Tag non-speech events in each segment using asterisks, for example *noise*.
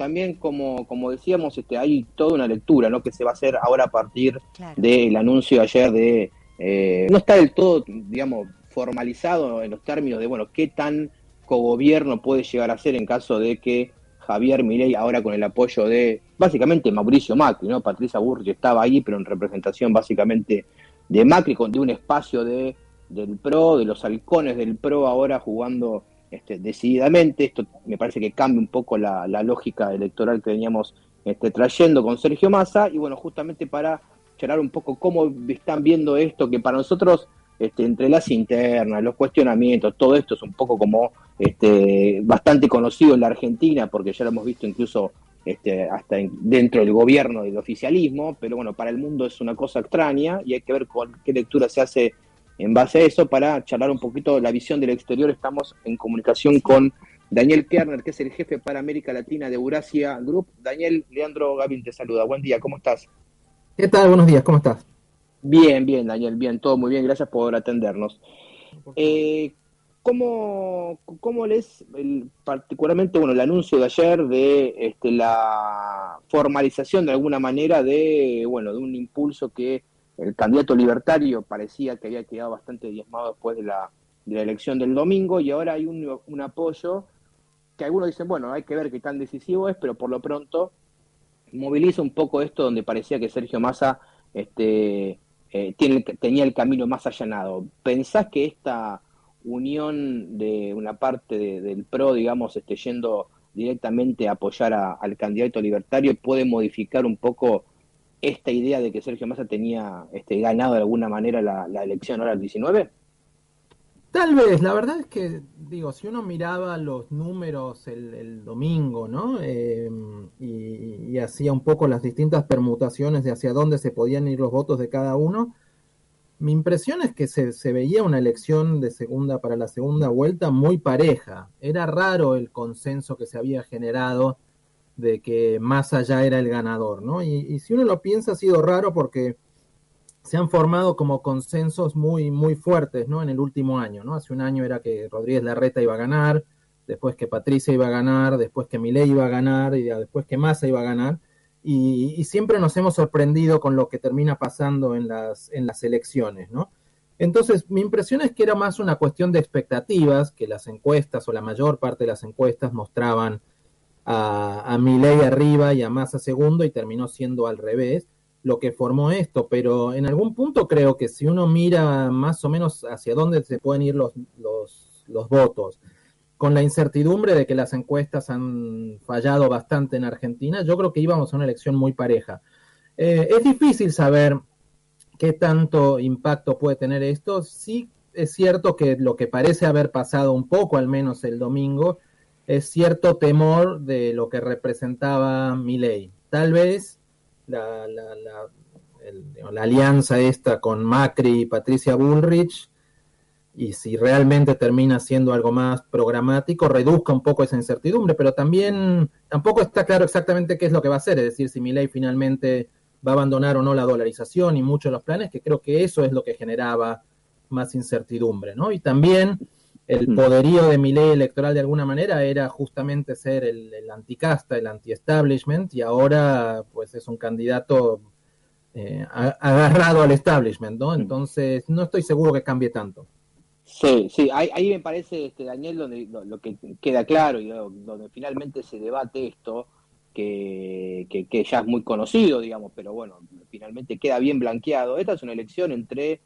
También, como, como decíamos, este, hay toda una lectura ¿no? que se va a hacer ahora a partir claro. del anuncio ayer de... Eh, no está del todo, digamos, formalizado en los términos de, bueno, qué tan cogobierno puede llegar a ser en caso de que Javier Milei, ahora con el apoyo de básicamente Mauricio Macri, ¿no? Patricia Burri estaba ahí, pero en representación básicamente de Macri, con de un espacio de, del PRO, de los halcones del PRO ahora jugando este, decididamente. Esto me parece que cambia un poco la, lógica electoral que veníamos este, trayendo con Sergio Massa. Y bueno, justamente para charlar un poco cómo están viendo esto, que para nosotros, este, entre las internas, los cuestionamientos, todo esto es un poco como este, bastante conocido en la Argentina, porque ya lo hemos visto incluso hasta dentro del gobierno del oficialismo, pero bueno, para el mundo es una cosa extraña y hay que ver con qué lectura se hace en base a eso para charlar un poquito la visión del exterior. Estamos en comunicación con Daniel Kerner, que es el jefe para América Latina de Eurasia Group. Daniel, Leandro Gavin te saluda. Buen día, ¿cómo estás? ¿Qué tal? Buenos días, ¿cómo estás? Bien, bien, Daniel, bien, todo muy bien, gracias por atendernos. Eh, ¿Cómo, cómo lees el, particularmente bueno, el anuncio de ayer de este, la formalización de alguna manera de, bueno, de un impulso que el candidato libertario parecía que había quedado bastante diezmado después de la, de la elección del domingo y ahora hay un, un apoyo que algunos dicen, bueno, hay que ver qué tan decisivo es, pero por lo pronto moviliza un poco esto donde parecía que Sergio Massa este, eh, tiene, tenía el camino más allanado. ¿Pensás que esta unión de una parte de, del PRO, digamos, este, yendo directamente a apoyar al candidato libertario, puede modificar un poco esta idea de que Sergio Massa tenía este, ganado de alguna manera la, elección ahora el 19? Tal vez, la verdad es que, digo, si uno miraba los números el, domingo, ¿no? Y, y, hacía un poco las distintas permutaciones de hacia dónde se podían ir los votos de cada uno, mi impresión es que se, se, veía una elección de segunda para la segunda vuelta muy pareja. Era raro el consenso que se había generado de que más allá era el ganador, ¿no? Y, si uno lo piensa, ha sido raro porque se han formado como consensos muy, muy fuertes, ¿no? En el último año, ¿no? Hace un año era que Rodríguez Larreta iba a ganar, después que Patricia iba a ganar, después que Milei iba a ganar y después que Massa iba a ganar y, y, siempre nos hemos sorprendido con lo que termina pasando en las, en las elecciones, ¿no? Entonces, mi impresión es que era más una cuestión de expectativas, que las encuestas o la mayor parte de las encuestas mostraban a, a arriba y a Massa segundo y terminó siendo al revés lo que formó esto, pero en algún punto creo que si uno mira más o menos hacia dónde se pueden ir los, los, los votos, con la incertidumbre de que las encuestas han fallado bastante en Argentina, yo creo que íbamos a una elección muy pareja. Eh, es difícil saber qué tanto impacto puede tener esto. Sí es cierto que lo que parece haber pasado un poco, al menos el domingo, es cierto temor de lo que representaba mi ley. Tal vez la, la, la, el, la alianza esta con Macri y Patricia Bullrich y si realmente termina siendo algo más programático, reduzca un poco esa incertidumbre, pero también tampoco está claro exactamente qué es lo que va a hacer, es decir, si mi ley finalmente va a abandonar o no la dolarización y muchos de los planes, que creo que eso es lo que generaba más incertidumbre, ¿no? Y también el poderío de mi ley electoral de alguna manera era justamente ser el, el anticasta, el anti-establishment, y ahora pues es un candidato eh, agarrado al establishment, ¿no? Entonces no estoy seguro que cambie tanto. Sí, sí, ahí, ahí, me parece, este, Daniel, donde lo, lo, que queda claro y donde finalmente se debate esto, que, que, que, ya es muy conocido, digamos, pero bueno, finalmente queda bien blanqueado. Esta es una elección entre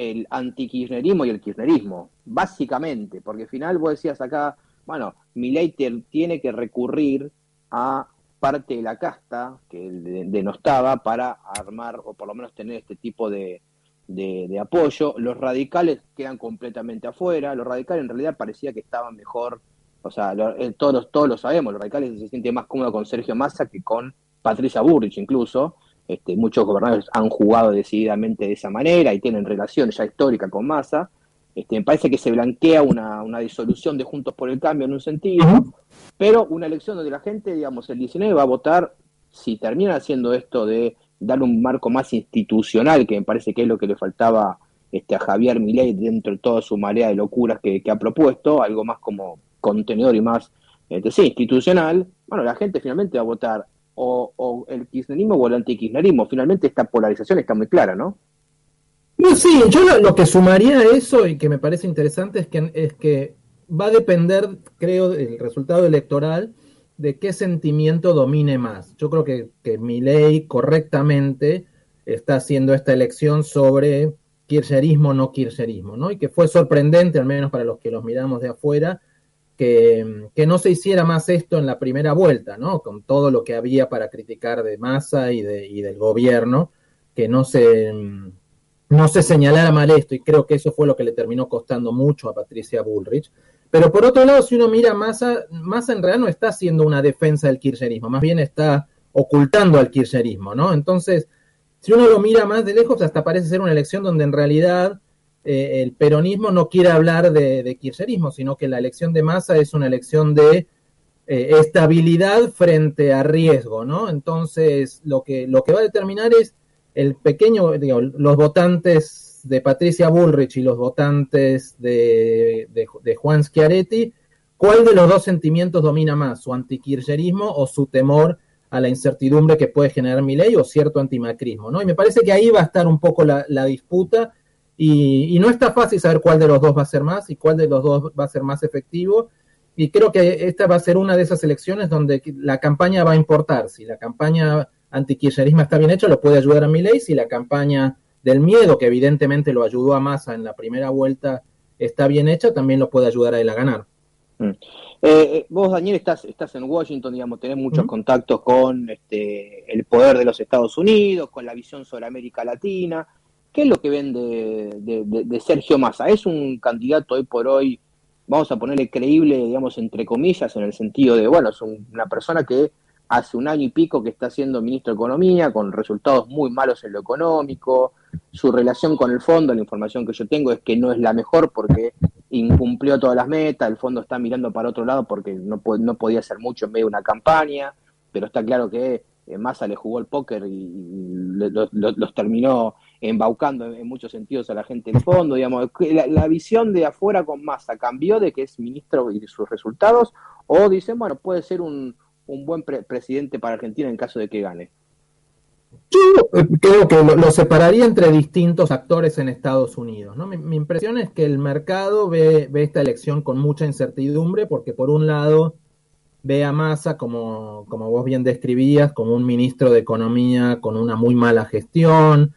el antikirchnerismo y el kirchnerismo, básicamente, porque al final vos decías acá, bueno, Milei tiene que recurrir a parte de la casta que denostaba para armar o por lo menos tener este tipo de, de, apoyo. Los radicales quedan completamente afuera. Los radicales en realidad parecía que estaban mejor, o sea, lo, todos, todos lo sabemos, los radicales se sienten más cómodos con Sergio Massa que con Patricia Burrich incluso, este, muchos gobernadores han jugado decididamente de esa manera y tienen relación ya histórica con Massa. Este, me parece que se blanquea una, una, disolución de Juntos por el Cambio en un sentido, pero una elección donde la gente, digamos, el 19 va a votar, si termina haciendo esto de dar un marco más institucional, que me parece que es lo que le faltaba este, a Javier Milei dentro de toda su marea de locuras que, ha propuesto, algo más como contenedor y más, este, sí, institucional, bueno, la gente finalmente va a votar o, el kirchnerismo o el antikirchnerismo. Finalmente esta polarización está muy clara, ¿no? sí, yo lo, que sumaría a eso y que me parece interesante es que, es que va a depender, creo, del resultado electoral de qué sentimiento domine más. Yo creo que, que ley correctamente está haciendo esta elección sobre kirchnerismo no kirchnerismo, ¿no? Y que fue sorprendente, al menos para los que los miramos de afuera, que, no se hiciera más esto en la primera vuelta, ¿no? Con todo lo que había para criticar de Massa y, de, y del gobierno, que no se, no se señalara mal esto, y creo que eso fue lo que le terminó costando mucho a Patricia Bullrich. Pero por otro lado, si uno mira Massa, Massa en realidad no está haciendo una defensa del kirchnerismo, más bien está ocultando al kirchnerismo, ¿no? Entonces, si uno lo mira más de lejos, hasta parece ser una elección donde en realidad eh, el peronismo no quiere hablar de, kirchnerismo, sino que la elección de masa es una elección de eh, estabilidad frente a riesgo, ¿no? Entonces, lo que, lo que va a determinar es el pequeño, digo, los votantes de Patricia Bullrich y los votantes de, de, Juan Schiaretti, ¿cuál de los dos sentimientos domina más? ¿Su antikirchnerismo o su temor a la incertidumbre que puede generar mi ley o cierto antimacrismo, ¿no? Y me parece que ahí va a estar un poco la disputa y, no está fácil saber cuál de los dos va a ser más y cuál de los dos va a ser más efectivo. Y creo que esta va a ser una de esas elecciones donde la campaña va a importar. Si la campaña antikirchnerismo está bien hecha, lo puede ayudar a Milei. Si la campaña del miedo, que evidentemente lo ayudó a Massa en la primera vuelta, está bien hecha, también lo puede ayudar a él a ganar. Mm. Eh, eh, vos, Daniel, estás, estás en Washington, digamos, tenés muchos contactos con este, el poder de los Estados Unidos, con la visión sobre América Latina. ¿Qué es lo que ven de, Sergio Massa? ¿Es un candidato hoy por hoy, vamos a ponerle creíble, digamos, entre comillas, en el sentido de, bueno, es una persona que hace un año y pico que está siendo ministro de Economía, con resultados muy malos en lo económico, su relación con el fondo, la información que yo tengo es que no es la mejor porque incumplió todas las metas, el fondo está mirando para otro lado porque no, no podía hacer mucho en medio de una campaña, pero está claro que eh, Massa le jugó el póker y, los terminó embaucando en, muchos sentidos a la gente del fondo, digamos, la, visión de afuera con Massa cambió de que es ministro y sus resultados, o dicen, bueno, puede ser un, buen presidente para Argentina en caso de que gane. Yo eh, creo que lo, separaría entre distintos actores en Estados Unidos. ¿no? Mi, impresión es que el mercado ve, ve, esta elección con mucha incertidumbre porque por un lado ve a Massa como, como vos bien describías, como un ministro de Economía con una muy mala gestión,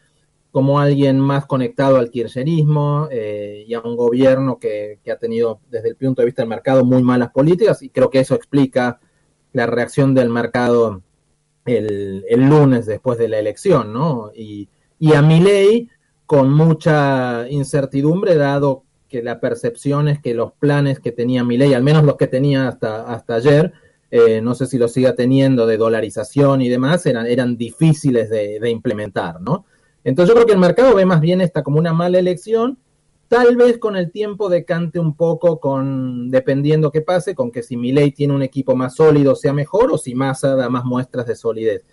como alguien más conectado al kirchnerismo eh, y a un gobierno que, ha tenido desde el punto de vista del mercado muy malas políticas y creo que eso explica la reacción del mercado el, lunes después de la elección, ¿no? Y, y a ley con mucha incertidumbre dado que la percepción es que los planes que tenía ley, al menos los que tenía hasta, hasta ayer, eh, no sé si los siga teniendo de dolarización y demás, eran, eran difíciles de implementar, ¿no? Entonces yo creo que el mercado ve más bien esta como una mala elección, tal vez con el tiempo decante un poco con, dependiendo qué pase, con que si Milley tiene un equipo más sólido sea mejor o si Massa da más muestras de solidez.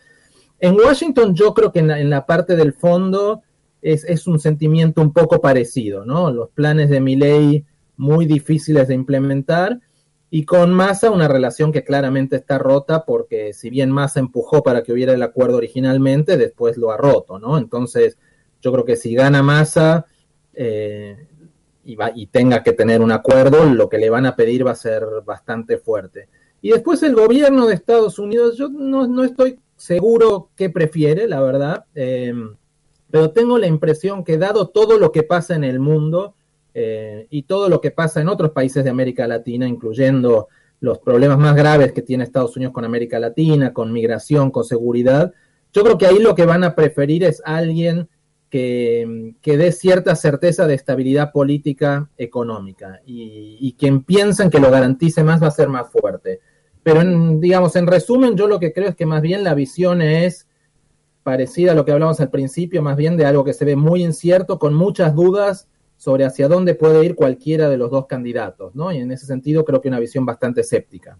En Washington yo creo que en la, parte del fondo es, es, un sentimiento un poco parecido, ¿no? Los planes de Milley muy difíciles de implementar y con Massa una relación que claramente está rota porque si bien Massa empujó para que hubiera el acuerdo originalmente, después lo ha roto, ¿no? Entonces, yo creo que si gana Massa eh, y, va, y tenga que tener un acuerdo, lo que le van a pedir va a ser bastante fuerte. Y después el gobierno de Estados Unidos, yo no, estoy seguro qué prefiere, la verdad, eh, pero tengo la impresión que dado todo lo que pasa en el mundo, eh, y todo lo que pasa en otros países de América Latina, incluyendo los problemas más graves que tiene Estados Unidos con América Latina, con migración, con seguridad, yo creo que ahí lo que van a preferir es alguien que, dé cierta certeza de estabilidad política económica y, quien piensan que lo garantice más va a ser más fuerte. Pero, digamos, en resumen, yo lo que creo es que más bien la visión es parecida a lo que hablamos al principio, más bien de algo que se ve muy incierto, con muchas dudas sobre hacia dónde puede ir cualquiera de los dos candidatos, ¿no? Y en ese sentido creo que una visión bastante escéptica.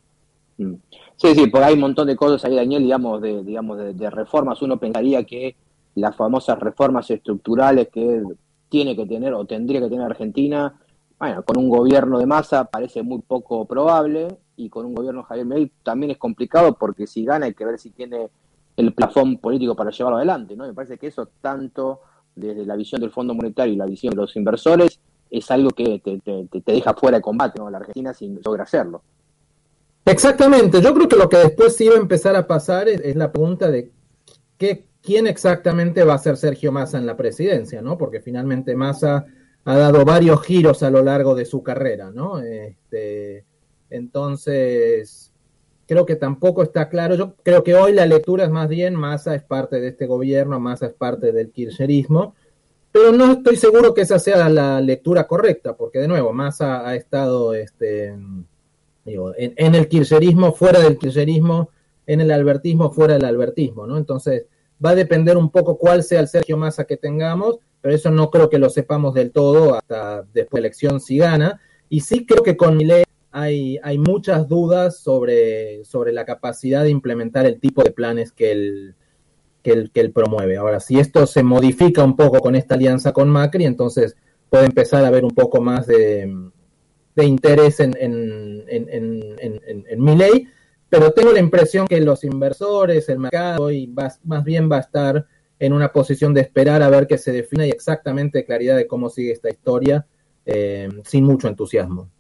Mm. Sí, sí, porque hay un montón de cosas ahí, Daniel, digamos, de, digamos, de, reformas. Uno pensaría que las famosas reformas estructurales que tiene que tener o tendría que tener Argentina, bueno, con un gobierno de masa parece muy poco probable y con un gobierno de Javier Milei también es complicado porque si gana hay que ver si tiene el plafón político para llevarlo adelante, ¿no? Me parece que eso tanto desde la visión del Fondo Monetario y la visión de los inversores es algo que te, deja fuera de combate, ¿no? La Argentina sin lograr hacerlo. Exactamente, yo creo que lo que después sí va a empezar a pasar es, la pregunta de qué, quién exactamente va a ser Sergio Massa en la presidencia, ¿no? Porque finalmente Massa ha dado varios giros a lo largo de su carrera, ¿no? Este, entonces, creo que tampoco está claro. Yo creo que hoy la lectura es más bien Massa es parte de este gobierno, Massa es parte del kirchnerismo, pero no estoy seguro que esa sea la lectura correcta, porque de nuevo, Massa ha estado este, en, el kirchnerismo, fuera del kirchnerismo, en el albertismo, fuera del albertismo, ¿no? Entonces, va a depender un poco cuál sea el Sergio Massa que tengamos, pero eso no creo que lo sepamos del todo hasta después de la elección si gana. Y sí creo que con Milei hay, hay muchas dudas sobre, sobre la capacidad de implementar el tipo de planes que él, que, él, que él promueve. Ahora, si esto se modifica un poco con esta alianza con Macri, entonces puede empezar a haber un poco más de, interés en, en, en, en, mi ley, pero tengo la impresión que los inversores, el mercado, y más bien va a estar en una posición de esperar a ver que se defina y exactamente claridad de cómo sigue esta historia, eh, sin mucho entusiasmo.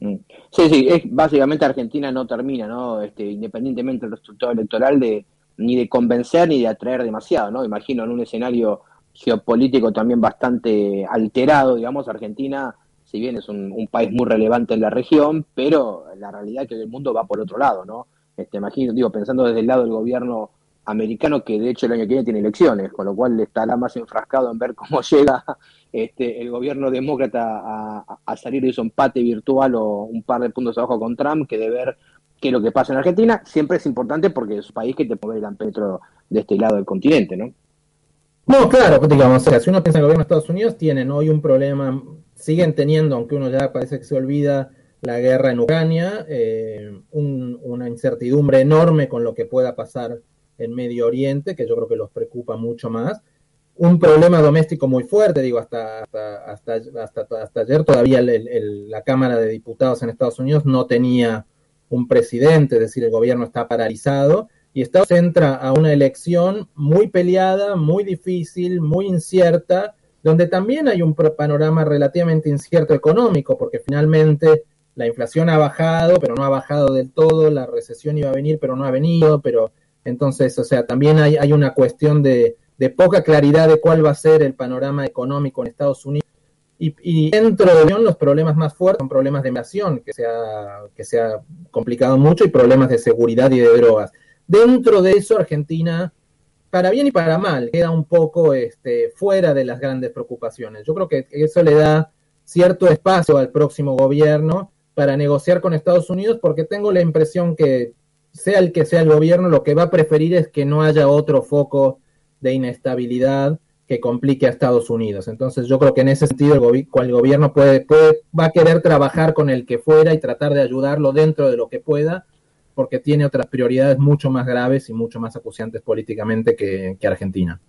Mm. Sí, sí, es, básicamente Argentina no termina, ¿no? Este, independientemente del resultado electoral, de ni de convencer ni de atraer demasiado, ¿no? Imagino en un escenario geopolítico también bastante alterado, digamos, Argentina si bien es un, país muy relevante en la región, pero la realidad es que el mundo va por otro lado, ¿no? Este, imagino, digo, pensando desde el lado del gobierno americano, que de hecho el año que viene tiene elecciones, con lo cual estará más enfrascado en ver cómo *laughs* llega este, el gobierno demócrata a, salir de su empate virtual o un par de puntos abajo con Trump, que de ver qué es lo que pasa en Argentina, siempre es importante porque es un país que te puede el ampetro de este lado del continente, ¿no? No, claro, digamos, o sea, si uno piensa en el gobierno de Estados Unidos, tienen hoy un problema siguen teniendo, aunque uno ya parece que se olvida, la guerra en Ucrania, eh, una incertidumbre enorme con lo que pueda pasar en Medio Oriente, que yo creo que los preocupa mucho más. Un problema doméstico muy fuerte, digo, hasta, hasta, hasta, hasta, ayer todavía la Cámara de Diputados en Estados Unidos no tenía un presidente, es decir, el gobierno está paralizado y Estados entra a una elección muy peleada, muy difícil, muy incierta, donde también hay un panorama relativamente incierto económico, porque finalmente la inflación ha bajado, pero no ha bajado del todo, la recesión iba a venir, pero no ha venido, pero entonces, o sea, también hay, hay una cuestión de, poca claridad de cuál va a ser el panorama económico en Estados Unidos. Y, dentro de los problemas más fuertes son problemas de migración, que se, ha, que se ha complicado mucho, y problemas de seguridad y de drogas. Dentro de eso, Argentina para bien y para mal, queda un poco este, fuera de las grandes preocupaciones. Yo creo que eso le da cierto espacio al próximo gobierno para negociar con Estados Unidos, porque tengo la impresión que sea el que sea el gobierno, lo que va a preferir es que no haya otro foco de inestabilidad que complique a Estados Unidos. Entonces yo creo que en ese sentido el, el gobierno puede, puede, va a querer trabajar con el que fuera y tratar de ayudarlo dentro de lo que pueda, porque tiene otras prioridades mucho más graves y mucho más acuciantes políticamente que, Argentina.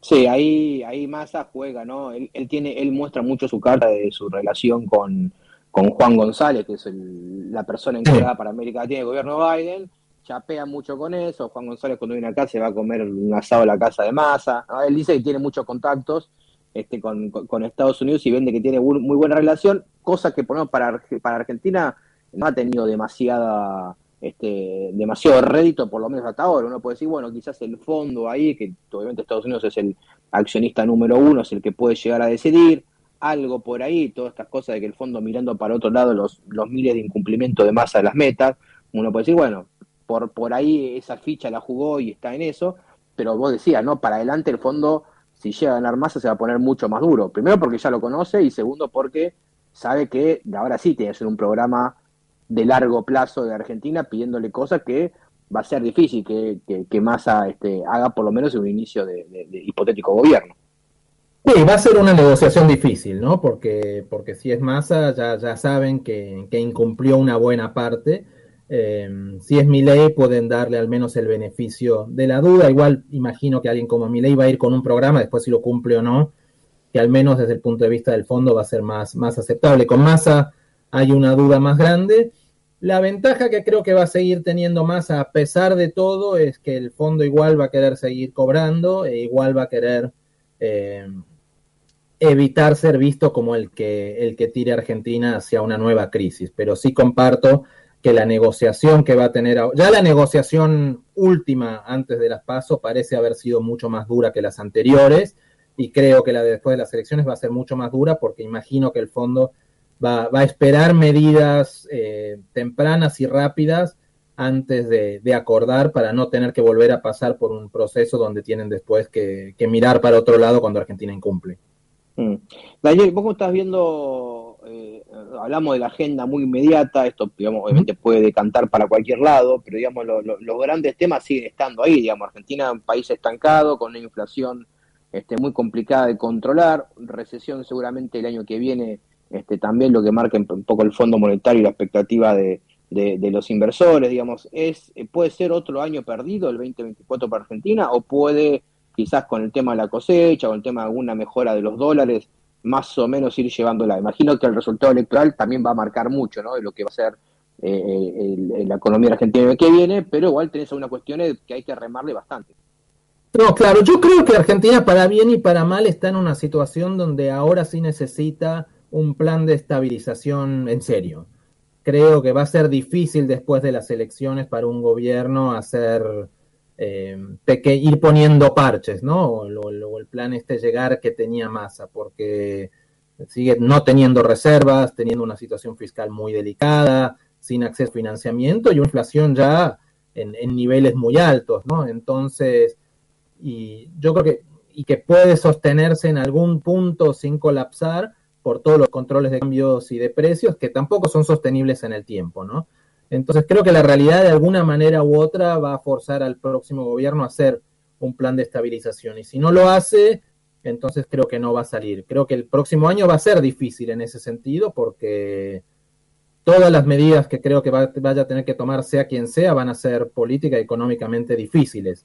Sí, ahí, ahí Massa juega, ¿no? Él, tiene, él muestra mucho su carta de su relación con, con Juan González, que es la persona encargada para América Latina del gobierno de Biden, chapea mucho con eso. Juan González cuando viene acá se va a comer un asado a la casa de Massa. Él dice que tiene muchos contactos este, con, con, Estados Unidos y vende que tiene muy buena relación, cosa que por para, para Argentina no ha tenido demasiada este, demasiado rédito, por lo menos hasta ahora. Uno puede decir, bueno, quizás el fondo ahí, que obviamente Estados Unidos es el accionista número uno, es el que puede llegar a decidir, algo por ahí, todas estas cosas de que el fondo mirando para otro lado los, los miles de incumplimiento de masa de las metas, uno puede decir, bueno, por, por ahí esa ficha la jugó y está en eso, pero vos decías, ¿no? Para adelante el fondo, si llega a ganar masa, se va a poner mucho más duro. Primero porque ya lo conoce y segundo porque sabe que ahora sí tiene que ser un programa de largo plazo de Argentina pidiéndole cosas que va a ser difícil que, que, Massa este, haga por lo menos en un inicio de, hipotético gobierno. Sí, va a ser una negociación difícil, ¿no? Porque, porque si es Massa, ya, ya saben que, que incumplió una buena parte. Eh, si es Milei, pueden darle al menos el beneficio de la duda. Igual imagino que alguien como Milei va a ir con un programa, después si lo cumple o no, que al menos desde el punto de vista del fondo va a ser más, más aceptable. Con Massa hay una duda más grande la ventaja que creo que va a seguir teniendo Massa a pesar de todo es que el fondo igual va a querer seguir cobrando e igual va a querer eh, evitar ser visto como el que, el que tire a Argentina hacia una nueva crisis. Pero sí comparto que la negociación que va a tener, ya la negociación última antes de las pasos parece haber sido mucho más dura que las anteriores y creo que la de después de las elecciones va a ser mucho más dura porque imagino que el fondo va, a esperar medidas eh, tempranas y rápidas antes de, acordar para no tener que volver a pasar por un proceso donde tienen después que, mirar para otro lado cuando Argentina incumple. Mm. Daniel, vos estás viendo, eh, hablamos de la agenda muy inmediata, esto digamos, obviamente puede decantar para cualquier lado, pero digamos los grandes temas siguen estando ahí, digamos, Argentina es un país estancado, con una inflación este, muy complicada de controlar, recesión seguramente el año que viene este, también lo que marca un poco el Fondo Monetario y la expectativa de, de, los inversores, digamos, es puede ser otro año perdido el 2024 para Argentina o puede quizás con el tema de la cosecha o el tema de alguna mejora de los dólares más o menos ir llevándola. Imagino que el resultado electoral también va a marcar mucho, ¿no? De lo que va a ser eh, la economía argentina que viene, pero igual tenés algunas cuestiones que hay que remarle bastante. No, claro, yo creo que Argentina para bien y para mal está en una situación donde ahora sí necesita un plan de estabilización en serio. Creo que va a ser difícil después de las elecciones para un gobierno hacer eh, ir poniendo parches, ¿no? O, el plan este llegar que tenía masa, porque sigue no teniendo reservas, teniendo una situación fiscal muy delicada, sin acceso a financiamiento y una inflación ya en, en niveles muy altos, ¿no? Entonces, y yo creo que, y que puede sostenerse en algún punto sin colapsar, por todos los controles de cambios y de precios que tampoco son sostenibles en el tiempo, ¿no? Entonces creo que la realidad de alguna manera u otra va a forzar al próximo gobierno a hacer un plan de estabilización y si no lo hace, entonces creo que no va a salir. Creo que el próximo año va a ser difícil en ese sentido porque todas las medidas que creo que vaya a tener que tomar, sea quien sea, van a ser política y económicamente difíciles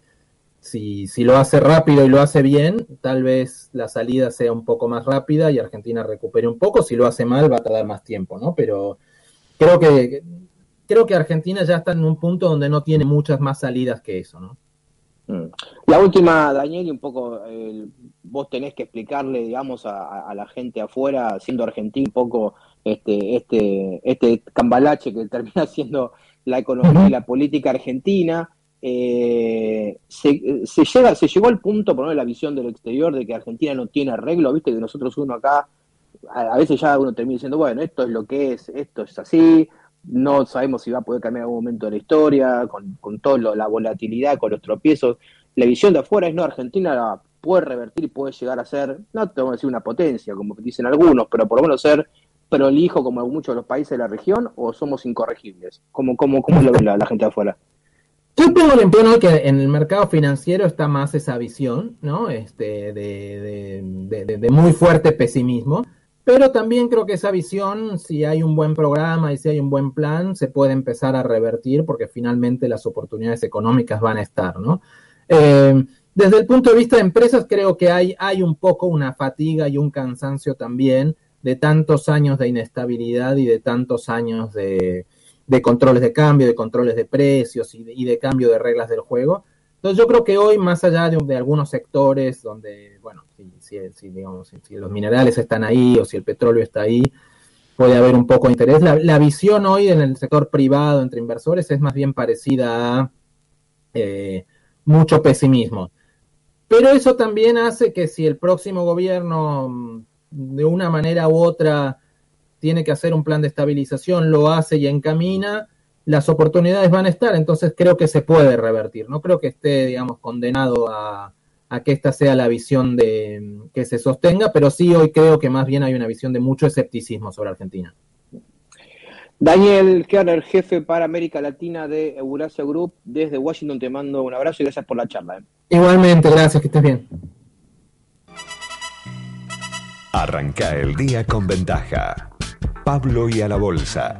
si, si lo hace rápido y lo hace bien, tal vez la salida sea un poco más rápida y Argentina recupere un poco. Si lo hace mal, va a tardar más tiempo, ¿no? Pero creo que creo que Argentina ya está en un punto donde no tiene muchas más salidas que eso, ¿no? Mm. La última, Daniel, y un poco vos tenés que explicarle, digamos, a, la gente afuera, siendo argentino, un poco este, este, este cambalache que termina *laughs* siendo la economía y la política argentina eh, se, se, llega, se llegó al punto, por la visión del exterior, de que Argentina no tiene arreglo, viste que nosotros uno acá, a, veces ya uno termina diciendo, bueno, esto es lo que es, esto es así, no sabemos si va a poder cambiar en algún momento de la historia, con, con toda la volatilidad, con los tropiezos. La visión de afuera es, no, Argentina puede revertir y puede llegar a ser, no te voy a decir una potencia, como dicen algunos, pero por lo menos ser prolijo como muchos de los países de la región, o somos incorregibles? ¿Cómo, cómo, cómo lo ve la gente de afuera? Yo tengo que en el mercado financiero está más esa visión, ¿no? Este, de, de, de, muy fuerte pesimismo, pero también creo que esa visión, si hay un buen programa y si hay un buen plan, se puede empezar a revertir porque finalmente las oportunidades económicas van a estar, ¿no? Eh, desde el punto de vista de empresas, creo que hay, hay un poco una fatiga y un cansancio también de tantos años de inestabilidad y de tantos años de, de controles de cambio, de controles de precios y de, cambio de reglas del juego. Entonces yo creo que hoy, más allá de, algunos sectores donde, bueno, si, digamos, si, los minerales están ahí o si el petróleo está ahí, puede haber un poco de interés. La, visión hoy en el sector privado entre inversores es más bien parecida a eh, mucho pesimismo. Pero eso también hace que si el próximo gobierno, mm, de una manera u otra, tiene que hacer un plan de estabilización, lo hace y encamina, las oportunidades van a estar, entonces creo que se puede revertir. No creo que esté, digamos, condenado a, que esta sea la visión de que se sostenga, pero sí hoy creo que más bien hay una visión de mucho escepticismo sobre Argentina. Daniel Kerner, jefe para América Latina de Eurasia Group, desde Washington te mando un abrazo y gracias por la charla. ¿eh? Igualmente, gracias, que estés bien. Arranca el día con ventaja. Pablo y a la bolsa.